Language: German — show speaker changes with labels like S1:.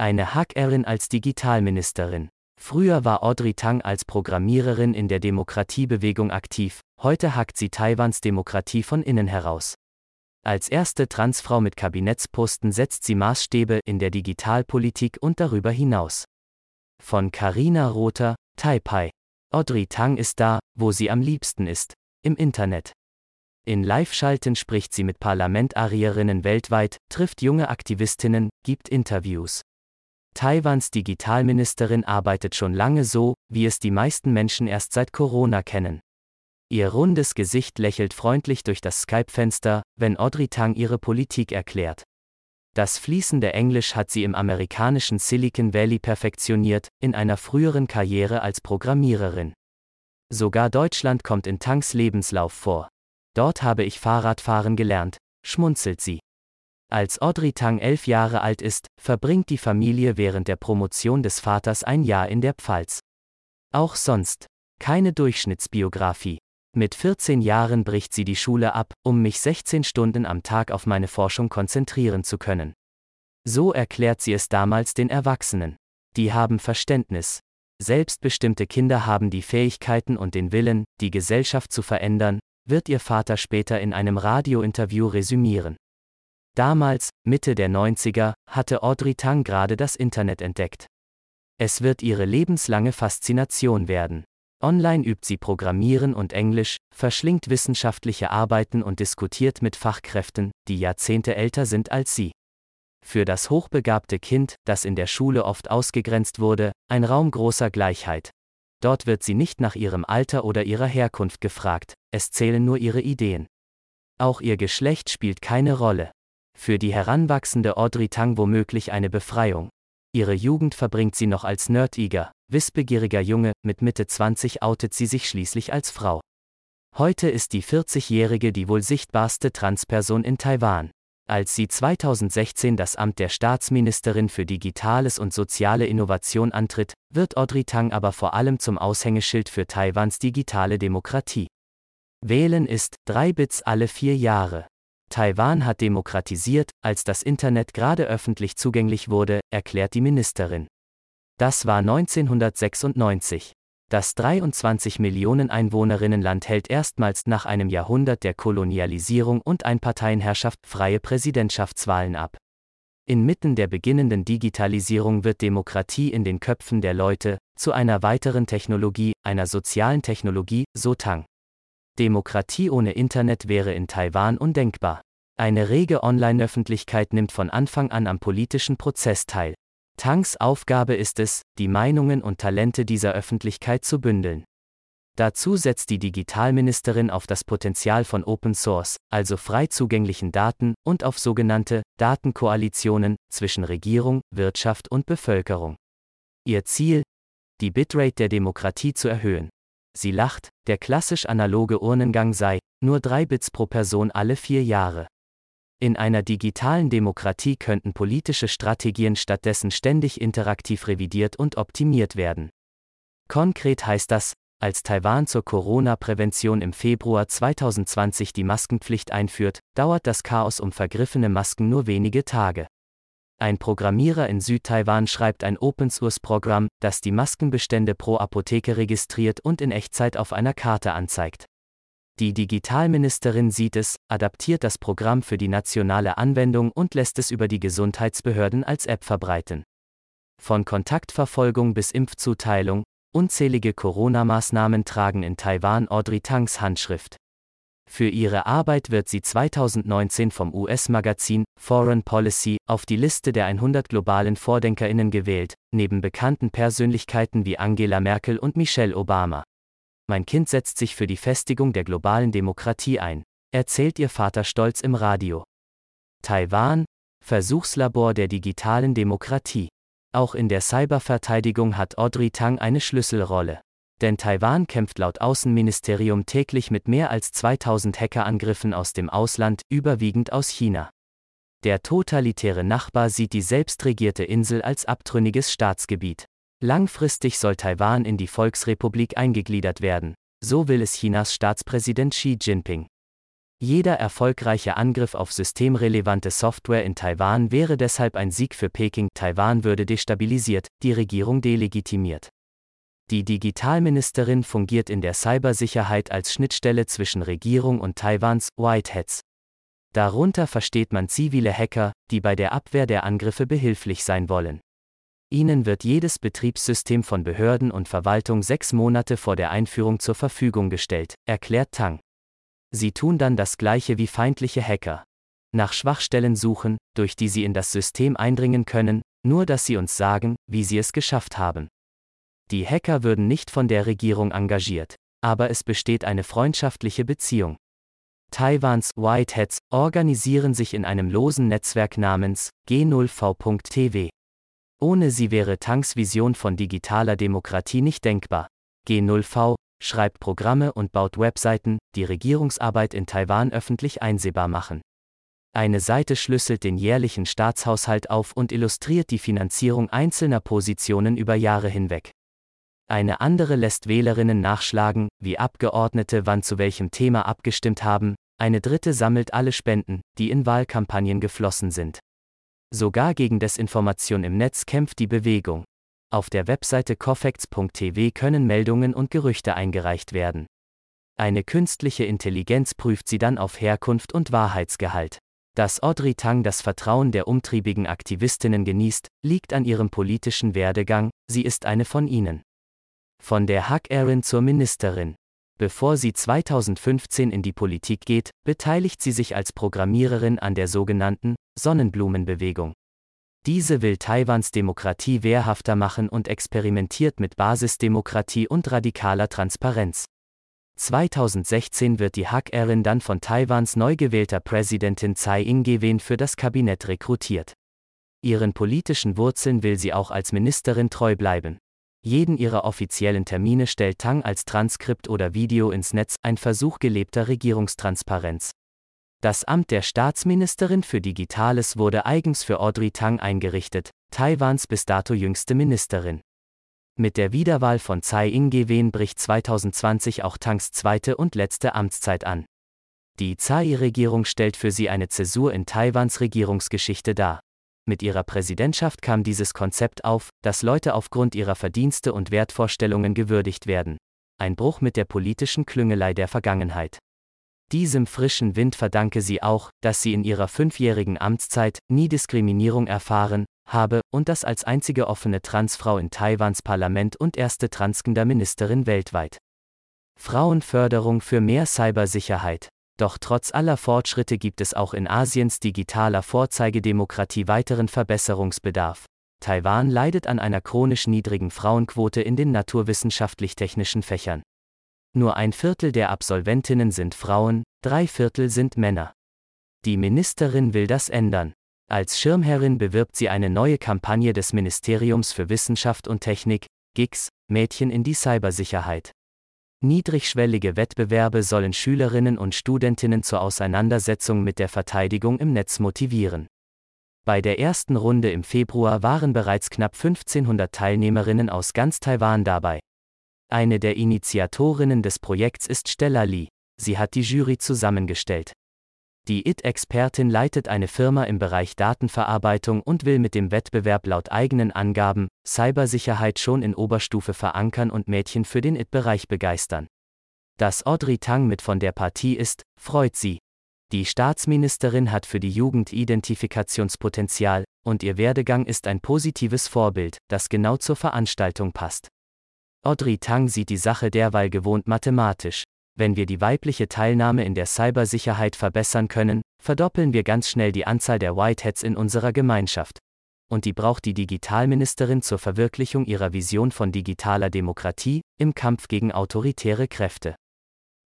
S1: Eine Hackerin als Digitalministerin. Früher war Audrey Tang als Programmiererin in der Demokratiebewegung aktiv, heute hackt sie Taiwans Demokratie von innen heraus. Als erste Transfrau mit Kabinettsposten setzt sie Maßstäbe in der Digitalpolitik und darüber hinaus. Von Karina Rother, Taipei. Audrey Tang ist da, wo sie am liebsten ist, im Internet. In Live-Schalten spricht sie mit Parlamentarierinnen weltweit, trifft junge Aktivistinnen, gibt Interviews. Taiwans Digitalministerin arbeitet schon lange so, wie es die meisten Menschen erst seit Corona kennen. Ihr rundes Gesicht lächelt freundlich durch das Skype-Fenster, wenn Audrey Tang ihre Politik erklärt. Das fließende Englisch hat sie im amerikanischen Silicon Valley perfektioniert, in einer früheren Karriere als Programmiererin. Sogar Deutschland kommt in Tangs Lebenslauf vor. Dort habe ich Fahrradfahren gelernt, schmunzelt sie. Als Audrey Tang elf Jahre alt ist, verbringt die Familie während der Promotion des Vaters ein Jahr in der Pfalz. Auch sonst. Keine Durchschnittsbiografie. Mit 14 Jahren bricht sie die Schule ab, um mich 16 Stunden am Tag auf meine Forschung konzentrieren zu können. So erklärt sie es damals den Erwachsenen. Die haben Verständnis. Selbstbestimmte Kinder haben die Fähigkeiten und den Willen, die Gesellschaft zu verändern, wird ihr Vater später in einem Radiointerview resümieren. Damals, Mitte der 90er, hatte Audrey Tang gerade das Internet entdeckt. Es wird ihre lebenslange Faszination werden. Online übt sie Programmieren und Englisch, verschlingt wissenschaftliche Arbeiten und diskutiert mit Fachkräften, die Jahrzehnte älter sind als sie. Für das hochbegabte Kind, das in der Schule oft ausgegrenzt wurde, ein Raum großer Gleichheit. Dort wird sie nicht nach ihrem Alter oder ihrer Herkunft gefragt, es zählen nur ihre Ideen. Auch ihr Geschlecht spielt keine Rolle. Für die heranwachsende Audrey Tang womöglich eine Befreiung. Ihre Jugend verbringt sie noch als nerdiger, wissbegieriger Junge, mit Mitte 20 outet sie sich schließlich als Frau. Heute ist die 40-Jährige die wohl sichtbarste Transperson in Taiwan. Als sie 2016 das Amt der Staatsministerin für Digitales und soziale Innovation antritt, wird Audrey Tang aber vor allem zum Aushängeschild für Taiwans digitale Demokratie. Wählen ist drei Bits alle vier Jahre. Taiwan hat demokratisiert, als das Internet gerade öffentlich zugänglich wurde, erklärt die Ministerin. Das war 1996. Das 23 Millionen Einwohnerinnenland hält erstmals nach einem Jahrhundert der Kolonialisierung und Einparteienherrschaft freie Präsidentschaftswahlen ab. Inmitten der beginnenden Digitalisierung wird Demokratie in den Köpfen der Leute zu einer weiteren Technologie, einer sozialen Technologie, so Tang. Demokratie ohne Internet wäre in Taiwan undenkbar. Eine rege Online-Öffentlichkeit nimmt von Anfang an am politischen Prozess teil. Tangs Aufgabe ist es, die Meinungen und Talente dieser Öffentlichkeit zu bündeln. Dazu setzt die Digitalministerin auf das Potenzial von Open Source, also frei zugänglichen Daten, und auf sogenannte Datenkoalitionen zwischen Regierung, Wirtschaft und Bevölkerung. Ihr Ziel? Die Bitrate der Demokratie zu erhöhen. Sie lacht, der klassisch analoge Urnengang sei nur drei Bits pro Person alle vier Jahre. In einer digitalen Demokratie könnten politische Strategien stattdessen ständig interaktiv revidiert und optimiert werden. Konkret heißt das, als Taiwan zur Corona-Prävention im Februar 2020 die Maskenpflicht einführt, dauert das Chaos um vergriffene Masken nur wenige Tage. Ein Programmierer in Südtaiwan schreibt ein Open-Source-Programm, das die Maskenbestände pro Apotheke registriert und in Echtzeit auf einer Karte anzeigt. Die Digitalministerin sieht es, adaptiert das Programm für die nationale Anwendung und lässt es über die Gesundheitsbehörden als App verbreiten. Von Kontaktverfolgung bis Impfzuteilung, unzählige Corona-Maßnahmen tragen in Taiwan Audrey Tangs Handschrift. Für ihre Arbeit wird sie 2019 vom US-Magazin Foreign Policy auf die Liste der 100 globalen Vordenkerinnen gewählt, neben bekannten Persönlichkeiten wie Angela Merkel und Michelle Obama. Mein Kind setzt sich für die Festigung der globalen Demokratie ein, erzählt ihr Vater stolz im Radio. Taiwan, Versuchslabor der digitalen Demokratie. Auch in der Cyberverteidigung hat Audrey Tang eine Schlüsselrolle. Denn Taiwan kämpft laut Außenministerium täglich mit mehr als 2000 Hackerangriffen aus dem Ausland, überwiegend aus China. Der totalitäre Nachbar sieht die selbstregierte Insel als abtrünniges Staatsgebiet. Langfristig soll Taiwan in die Volksrepublik eingegliedert werden, so will es Chinas Staatspräsident Xi Jinping. Jeder erfolgreiche Angriff auf systemrelevante Software in Taiwan wäre deshalb ein Sieg für Peking. Taiwan würde destabilisiert, die Regierung delegitimiert. Die Digitalministerin fungiert in der Cybersicherheit als Schnittstelle zwischen Regierung und Taiwans Whiteheads. Darunter versteht man zivile Hacker, die bei der Abwehr der Angriffe behilflich sein wollen. Ihnen wird jedes Betriebssystem von Behörden und Verwaltung sechs Monate vor der Einführung zur Verfügung gestellt, erklärt Tang. Sie tun dann das gleiche wie feindliche Hacker. Nach Schwachstellen suchen, durch die sie in das System eindringen können, nur dass sie uns sagen, wie sie es geschafft haben. Die Hacker würden nicht von der Regierung engagiert, aber es besteht eine freundschaftliche Beziehung. Taiwans Whiteheads organisieren sich in einem losen Netzwerk namens G0V.tv. Ohne sie wäre Tangs Vision von digitaler Demokratie nicht denkbar. G0V schreibt Programme und baut Webseiten, die Regierungsarbeit in Taiwan öffentlich einsehbar machen. Eine Seite schlüsselt den jährlichen Staatshaushalt auf und illustriert die Finanzierung einzelner Positionen über Jahre hinweg. Eine andere lässt Wählerinnen nachschlagen, wie Abgeordnete wann zu welchem Thema abgestimmt haben, eine dritte sammelt alle Spenden, die in Wahlkampagnen geflossen sind. Sogar gegen Desinformation im Netz kämpft die Bewegung. Auf der Webseite cofacts.tv können Meldungen und Gerüchte eingereicht werden. Eine künstliche Intelligenz prüft sie dann auf Herkunft und Wahrheitsgehalt. Dass Audrey Tang das Vertrauen der umtriebigen Aktivistinnen genießt, liegt an ihrem politischen Werdegang, sie ist eine von ihnen. Von der Hackerin zur Ministerin. Bevor sie 2015 in die Politik geht, beteiligt sie sich als Programmiererin an der sogenannten Sonnenblumenbewegung. Diese will Taiwans Demokratie wehrhafter machen und experimentiert mit Basisdemokratie und radikaler Transparenz. 2016 wird die Hackerin dann von Taiwans neu gewählter Präsidentin Tsai Ing-wen für das Kabinett rekrutiert. Ihren politischen Wurzeln will sie auch als Ministerin treu bleiben. Jeden ihrer offiziellen Termine stellt Tang als Transkript oder Video ins Netz, ein Versuch gelebter Regierungstransparenz. Das Amt der Staatsministerin für Digitales wurde eigens für Audrey Tang eingerichtet, Taiwans bis dato jüngste Ministerin. Mit der Wiederwahl von Tsai Ing-wen bricht 2020 auch Tangs zweite und letzte Amtszeit an. Die Tsai-Regierung stellt für sie eine Zäsur in Taiwans Regierungsgeschichte dar. Mit ihrer Präsidentschaft kam dieses Konzept auf, dass Leute aufgrund ihrer Verdienste und Wertvorstellungen gewürdigt werden. Ein Bruch mit der politischen Klüngelei der Vergangenheit. Diesem frischen Wind verdanke sie auch, dass sie in ihrer fünfjährigen Amtszeit nie Diskriminierung erfahren habe und das als einzige offene Transfrau in Taiwans Parlament und erste Transgender-Ministerin weltweit. Frauenförderung für mehr Cybersicherheit. Doch trotz aller Fortschritte gibt es auch in Asiens digitaler Vorzeigedemokratie weiteren Verbesserungsbedarf. Taiwan leidet an einer chronisch niedrigen Frauenquote in den naturwissenschaftlich-technischen Fächern. Nur ein Viertel der Absolventinnen sind Frauen, drei Viertel sind Männer. Die Ministerin will das ändern. Als Schirmherrin bewirbt sie eine neue Kampagne des Ministeriums für Wissenschaft und Technik, GIX, Mädchen in die Cybersicherheit. Niedrigschwellige Wettbewerbe sollen Schülerinnen und Studentinnen zur Auseinandersetzung mit der Verteidigung im Netz motivieren. Bei der ersten Runde im Februar waren bereits knapp 1500 Teilnehmerinnen aus ganz Taiwan dabei. Eine der Initiatorinnen des Projekts ist Stella Lee. Sie hat die Jury zusammengestellt. Die IT-Expertin leitet eine Firma im Bereich Datenverarbeitung und will mit dem Wettbewerb laut eigenen Angaben Cybersicherheit schon in Oberstufe verankern und Mädchen für den IT-Bereich begeistern. Dass Audrey Tang mit von der Partie ist, freut sie. Die Staatsministerin hat für die Jugend Identifikationspotenzial, und ihr Werdegang ist ein positives Vorbild, das genau zur Veranstaltung passt. Audrey Tang sieht die Sache derweil gewohnt mathematisch. Wenn wir die weibliche Teilnahme in der Cybersicherheit verbessern können, verdoppeln wir ganz schnell die Anzahl der Whiteheads in unserer Gemeinschaft. Und die braucht die Digitalministerin zur Verwirklichung ihrer Vision von digitaler Demokratie im Kampf gegen autoritäre Kräfte.